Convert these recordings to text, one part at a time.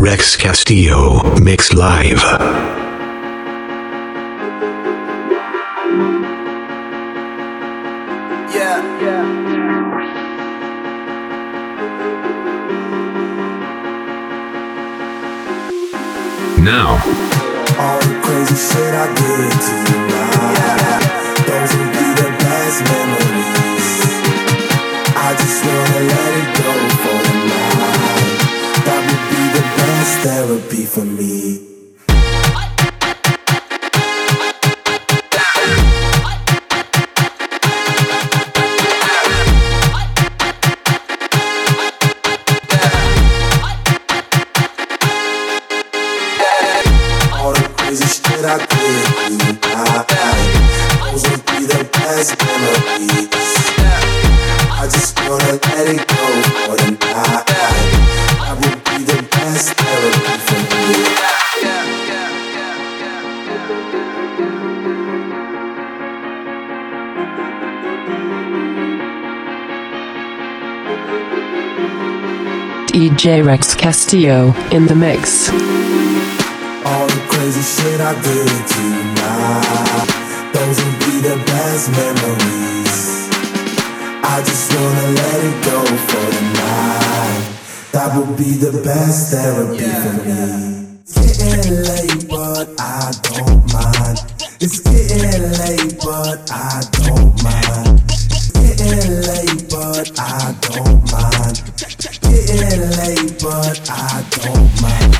Rex Castillo mix live. now. All the crazy shit I did. Yeah. Those be the best memories. for me. DJ Rex Castillo in the mix. All the crazy shit I did tonight, those will be the best memories. I just wanna let it go for the night. That would be the best therapy yeah. for me. It's getting late, but I don't mind. It's getting late, but I don't mind. It's getting late, but I don't way, but I don't mind.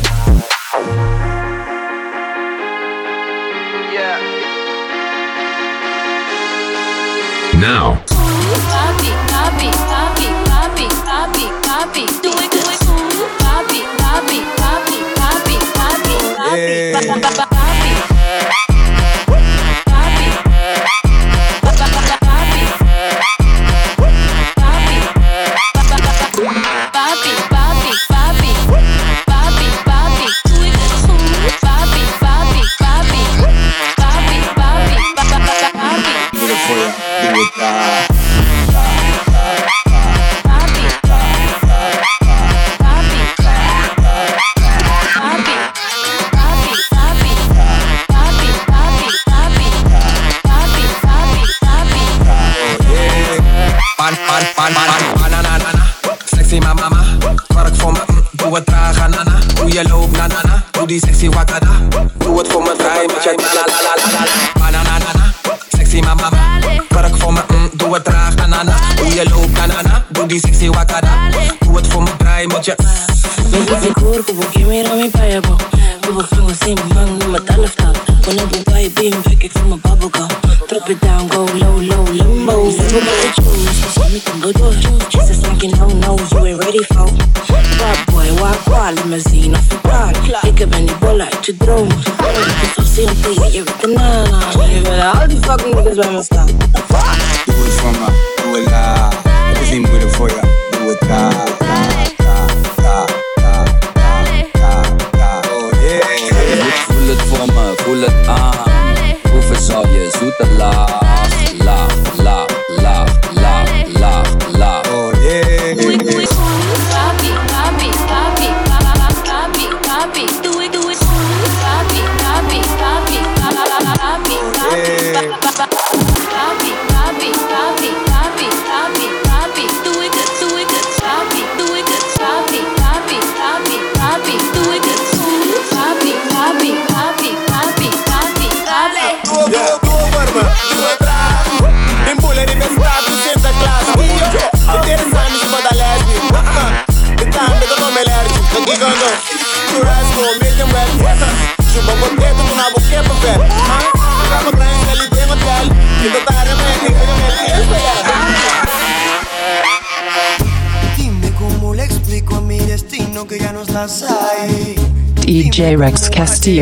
Now.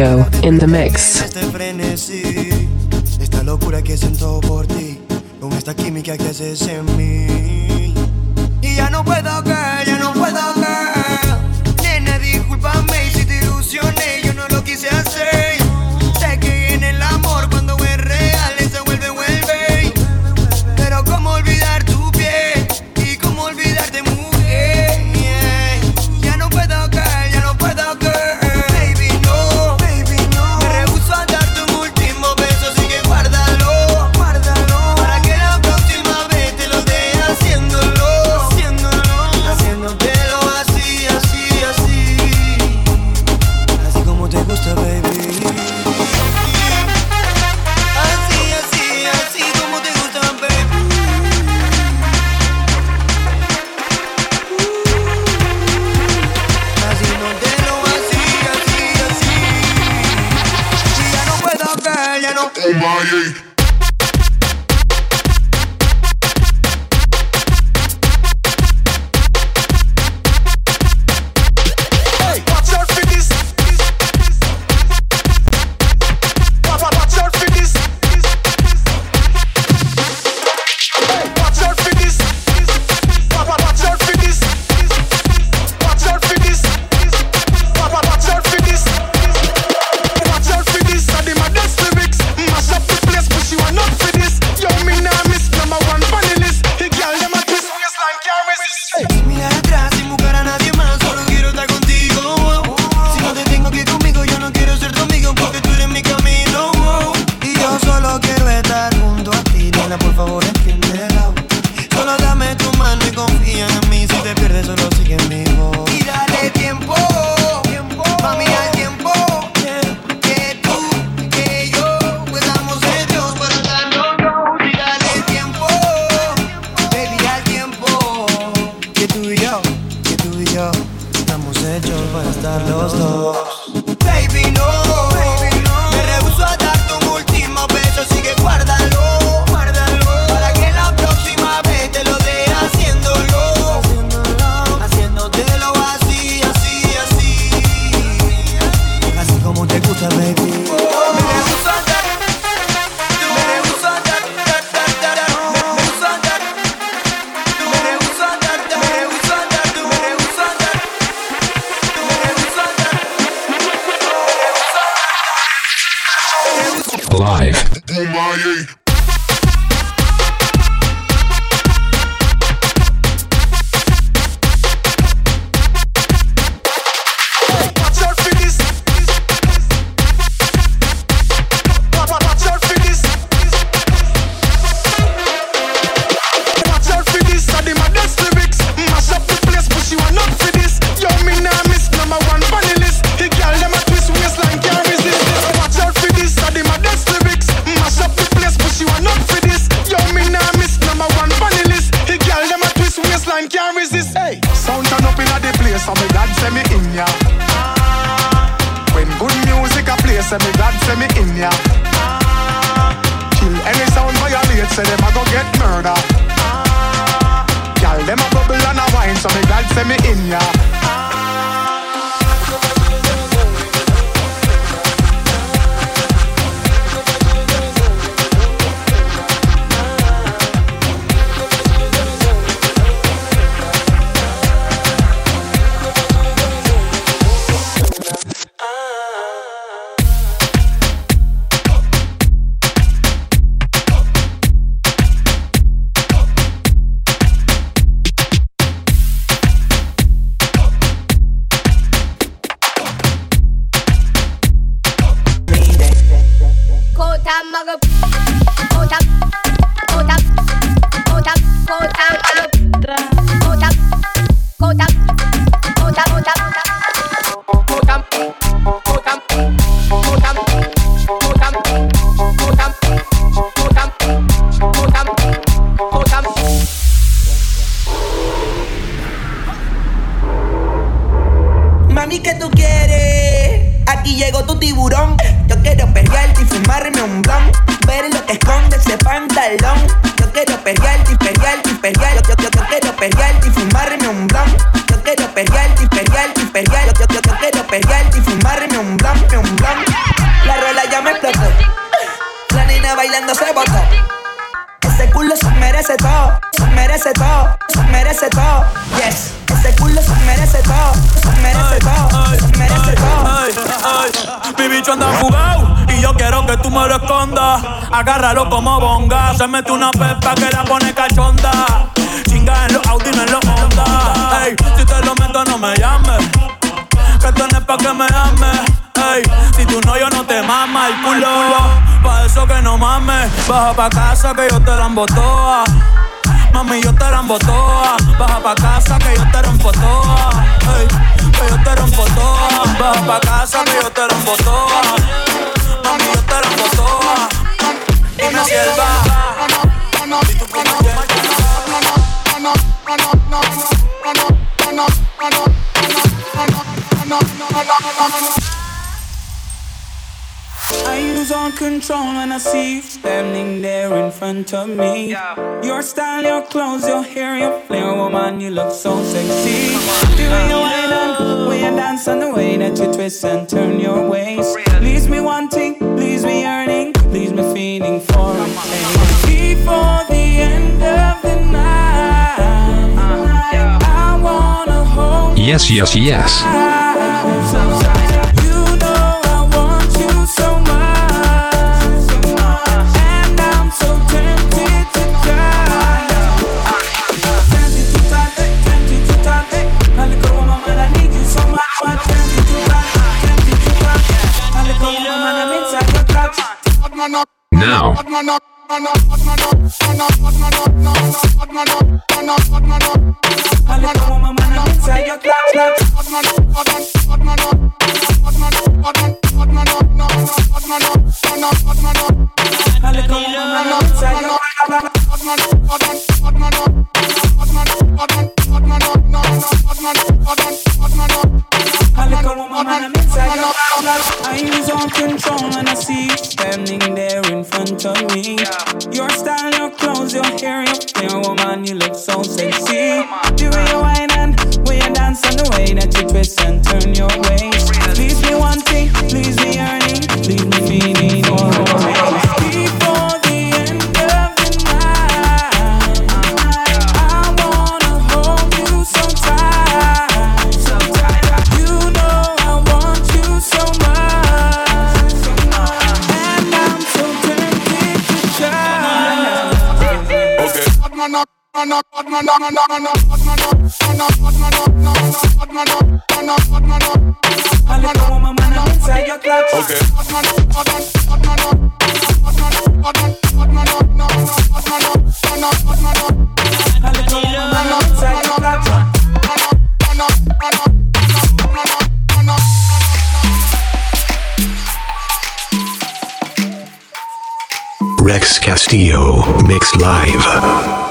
Diego in the mix. Este frenesí, esta locura que siento por ti, con esta química que haces en mí. Y ya no puedo caer, ya no puedo caer. Nena, discúlpame si te ilusioné, yo no lo quise hacer. Sound turn up in the place, so me God send me in ya. When good music a play, so me God send me in ya. Kill any sound violate, so them a go get murder. Girl, them a bubble and a wine, so me God send me in ya. Baja pa' casa que yo te la toa. Mami, yo te la toa. Baja pa' control when I see you standing there in front of me. Your style, your clothes, your hair, your flair, woman, you look so sexy. The way you wind up, the way you dance, and the way that you twist and turn your waist leaves me wanting, leaves me yearning, leaves me feeling for it. Before the end of the night, I wanna hold Yes, yes, yes. Now, I look at woman, your. I look woman, man, I'm inside your lose all control when I see you standing there in front of me. Your style, your clothes, your hair, your hair, woman, you look so sexy. The way you whine and way you dance and the way that you twist and turn your waist leaves me wanting, leaves me Rex Castillo, Mix Live.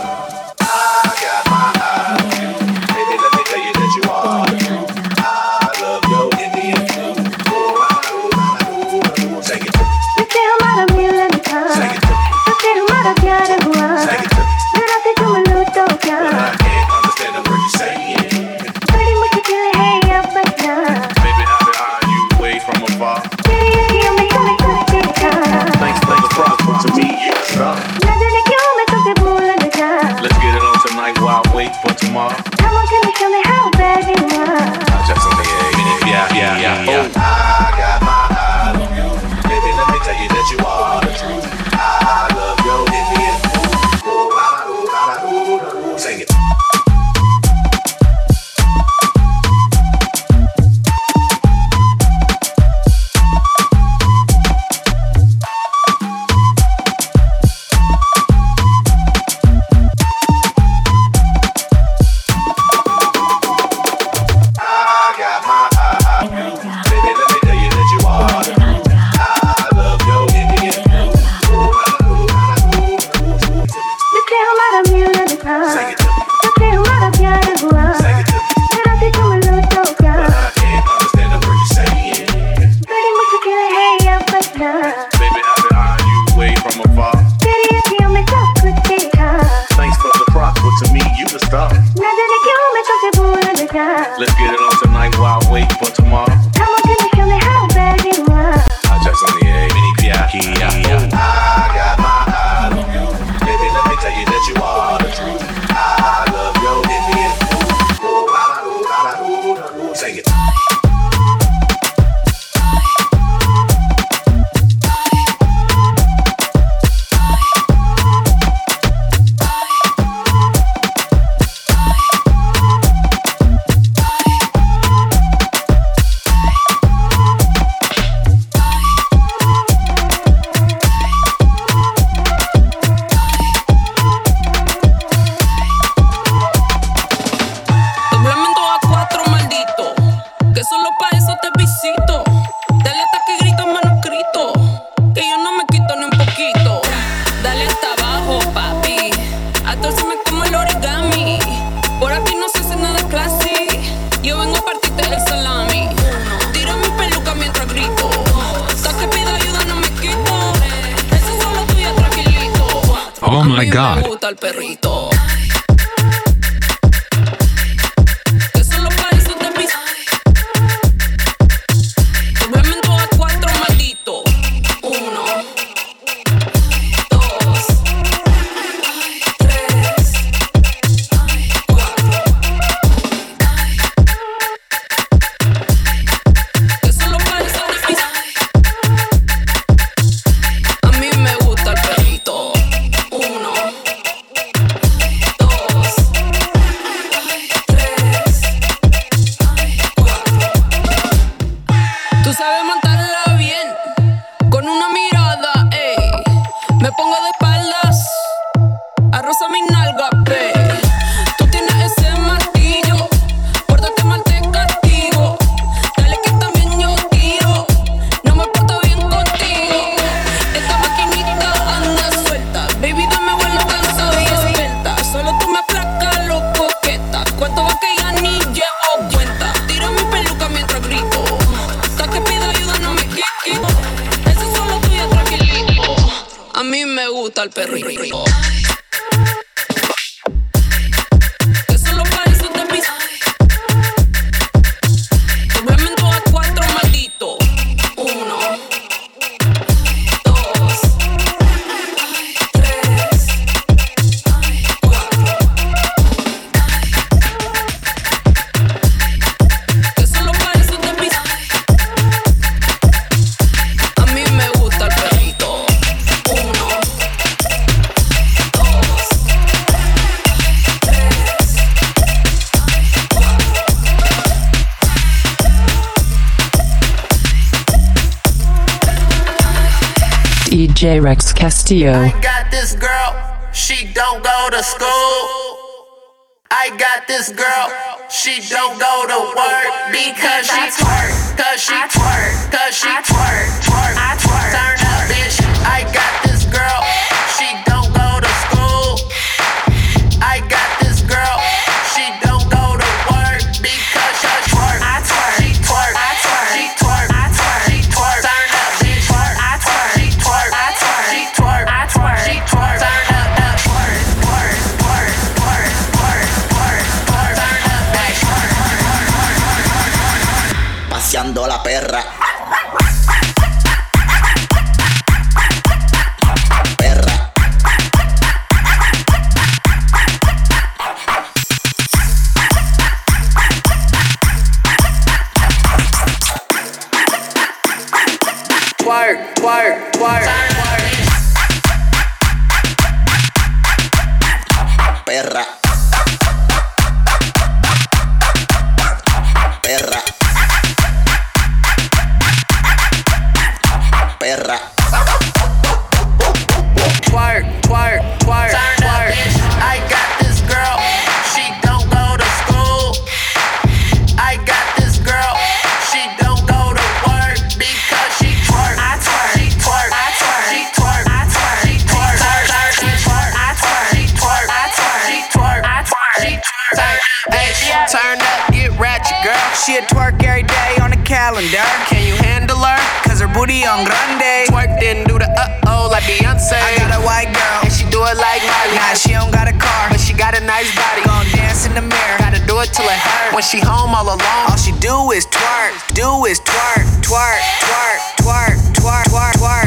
Rex Castillo. I got this girl, she don't go to school. I got this girl, she don't go to work because she twerk, cause she twerk, cause she twerk, twerk. echando la perra. She a twerk every day on the calendar. Can you handle her? Cause her booty on grande. Twerk didn't do the uh oh like Beyonce. I got a white girl, and she do it like Miley. Nah, she don't got a car, but she got a nice body. Gonna dance in the mirror, gotta do it till it hurt. When she home all alone, all she do is twerk, do is twerk, twerk, twerk, twerk, twerk, twerk. twerk.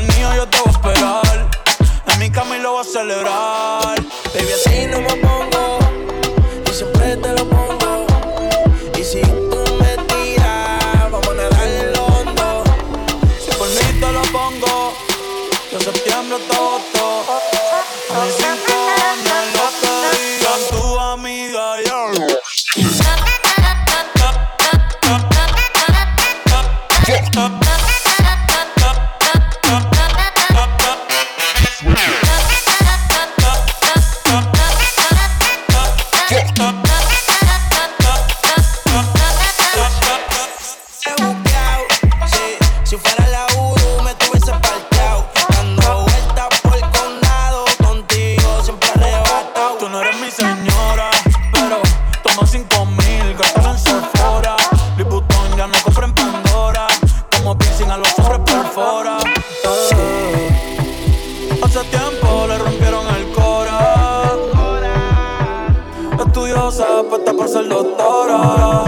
venido, yo te voy a esperar. En mi cama y lo voy a celebrar. Baby, así no me pongo. Y siempre te lo pongo. Y si tororó.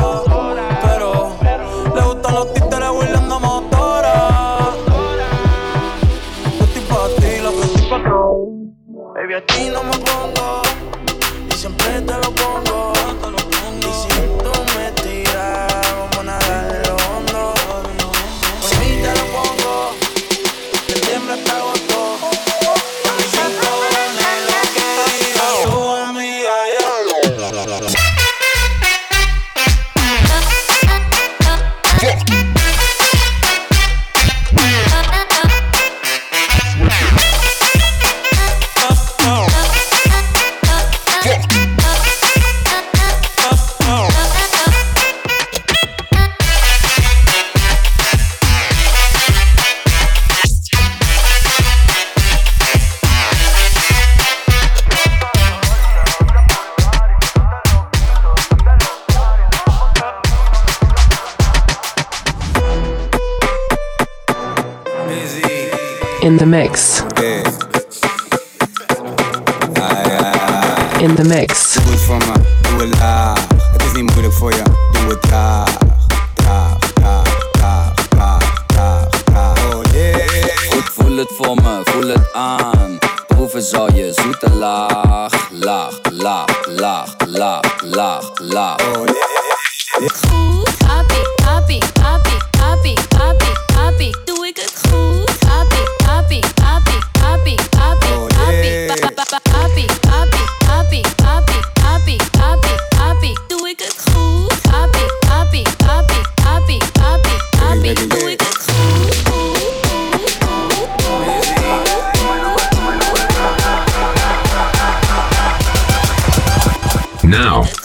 mix. In the mix. Doe het voor me, doe het laag. Het is niet moeilijk voor je, doe het traag. Traag, traag, traag. Oh yeah. Goed, voel het voor me, voel het aan. Proeven zal je zoete laag. Laag, laag, laag, laag, laag, laag. Oh. now.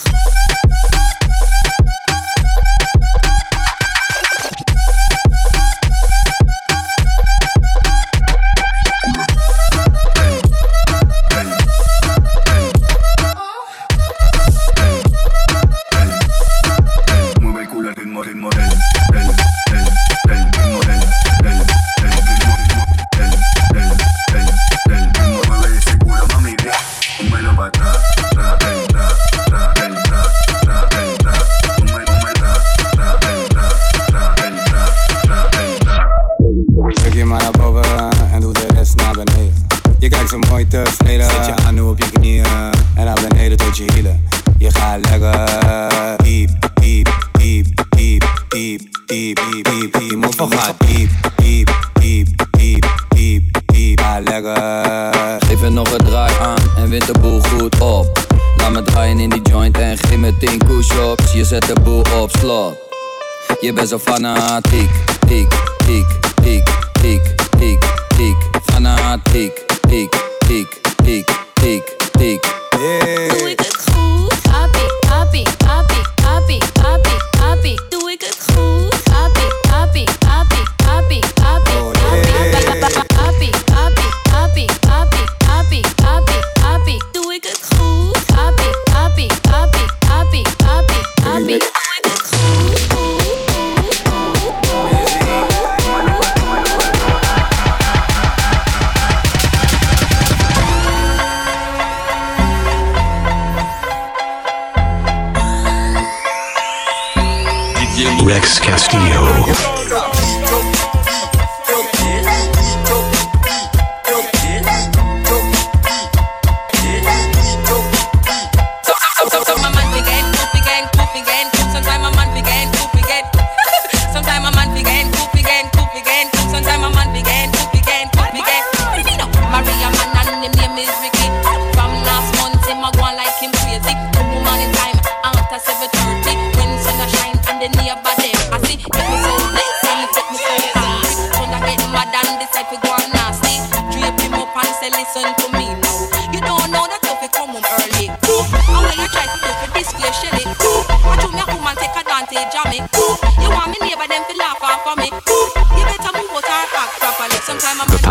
You want me neighbor, them feel laugh off for me. You better move out our properly. Sometime I'm gonna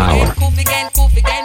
again, again.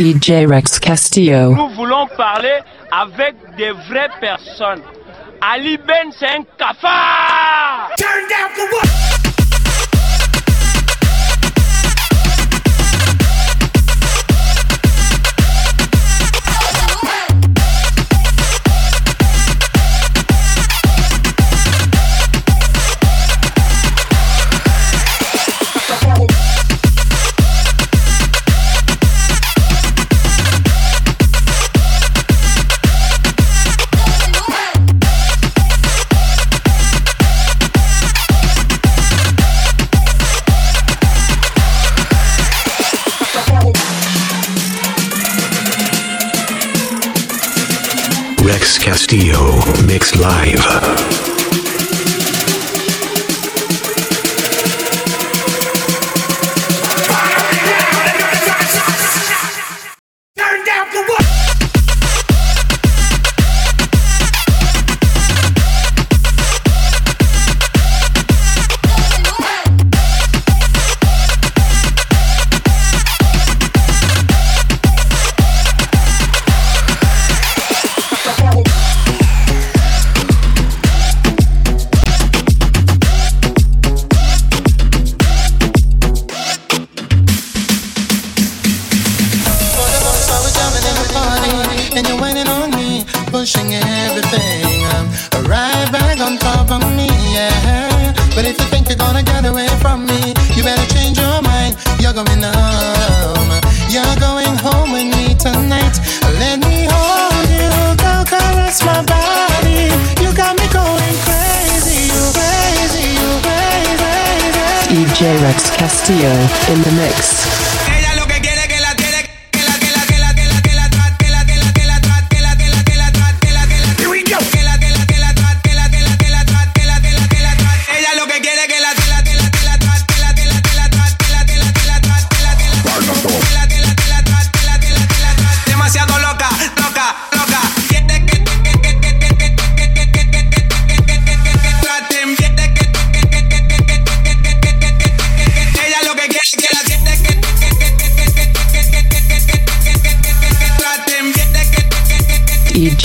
DJ Rex Castillo. Nous voulons parler avec des vraies personnes. Ali Ben, c'est un cafard! Turn down for what? Castillo, mixed live.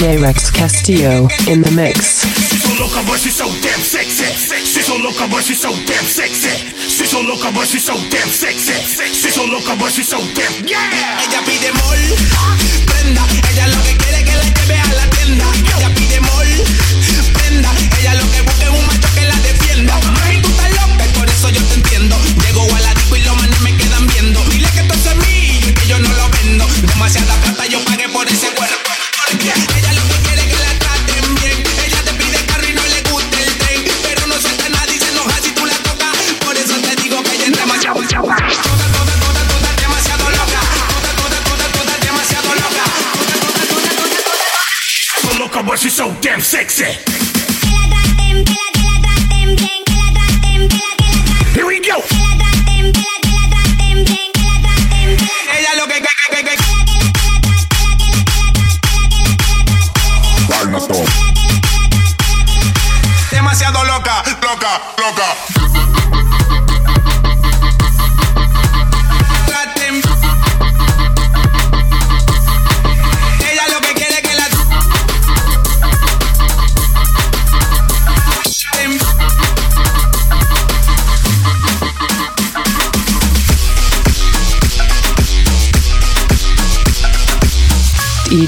DJ Rex Castillo in the mix. She's so loca, but she's so damn sexy. She's so loca, but she's so damn sexy. She's so loca, but she's so damn sexy. She's so loca, but she's so damn. Yeah. Ella pide mol, prenda. Ella lo que quiere que la lleve a la tienda. Ella pide mol, prenda. Ella lo que busca es un macho que la defienda. Ay, tú estás loca, por eso yo te entiendo. Llego a la disco y los manes me quedan viendo. Dile que tú es mío y que yo no lo vendo. Demasiada plata yo pagué por ese damn sexy. Here we go. Ella lo que que que que Demasiado loca, loca, loca.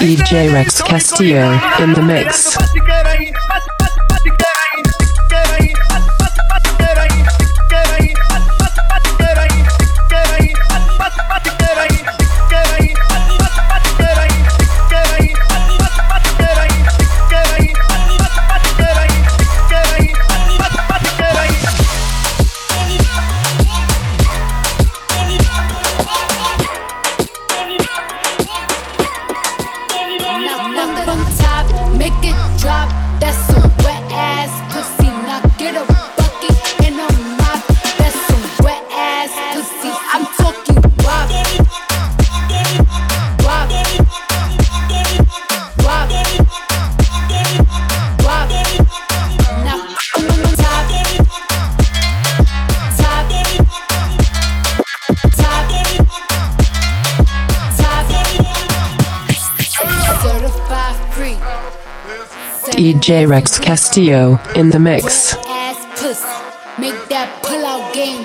DJ Rex Castillo in the mix. J. Rex Castillo in the mix. Ass make that pull out game.